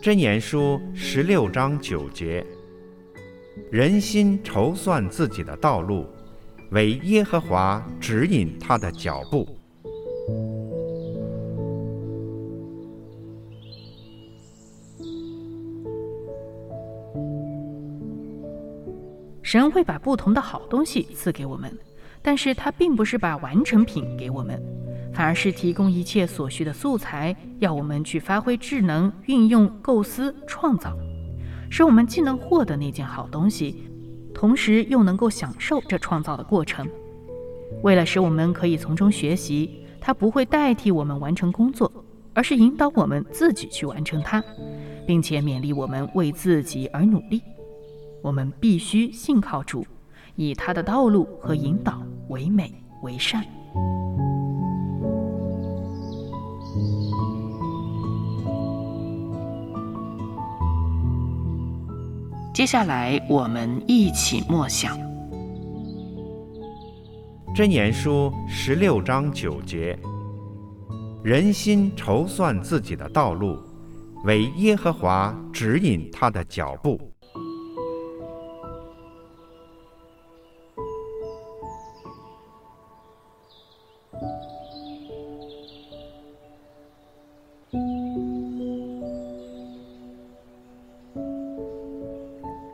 箴言书十六章九节：人心筹算自己的道路，唯耶和华指引他的脚步。神会把不同的好东西赐给我们，但是他并不是把完成品给我们，反而是提供一切所需的素材，要我们去发挥智能、运用、构思、创造，使我们既能获得那件好东西，同时又能够享受这创造的过程。为了使我们可以从中学习，它不会代替我们完成工作，而是引导我们自己去完成它，并且勉励我们为自己而努力。我们必须信靠主，以他的道路和引导为美为善。接下来，我们一起默想箴言书十六章九节：人心筹算自己的道路，为耶和华指引他的脚步。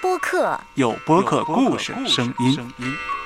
播客，有播客故事声音。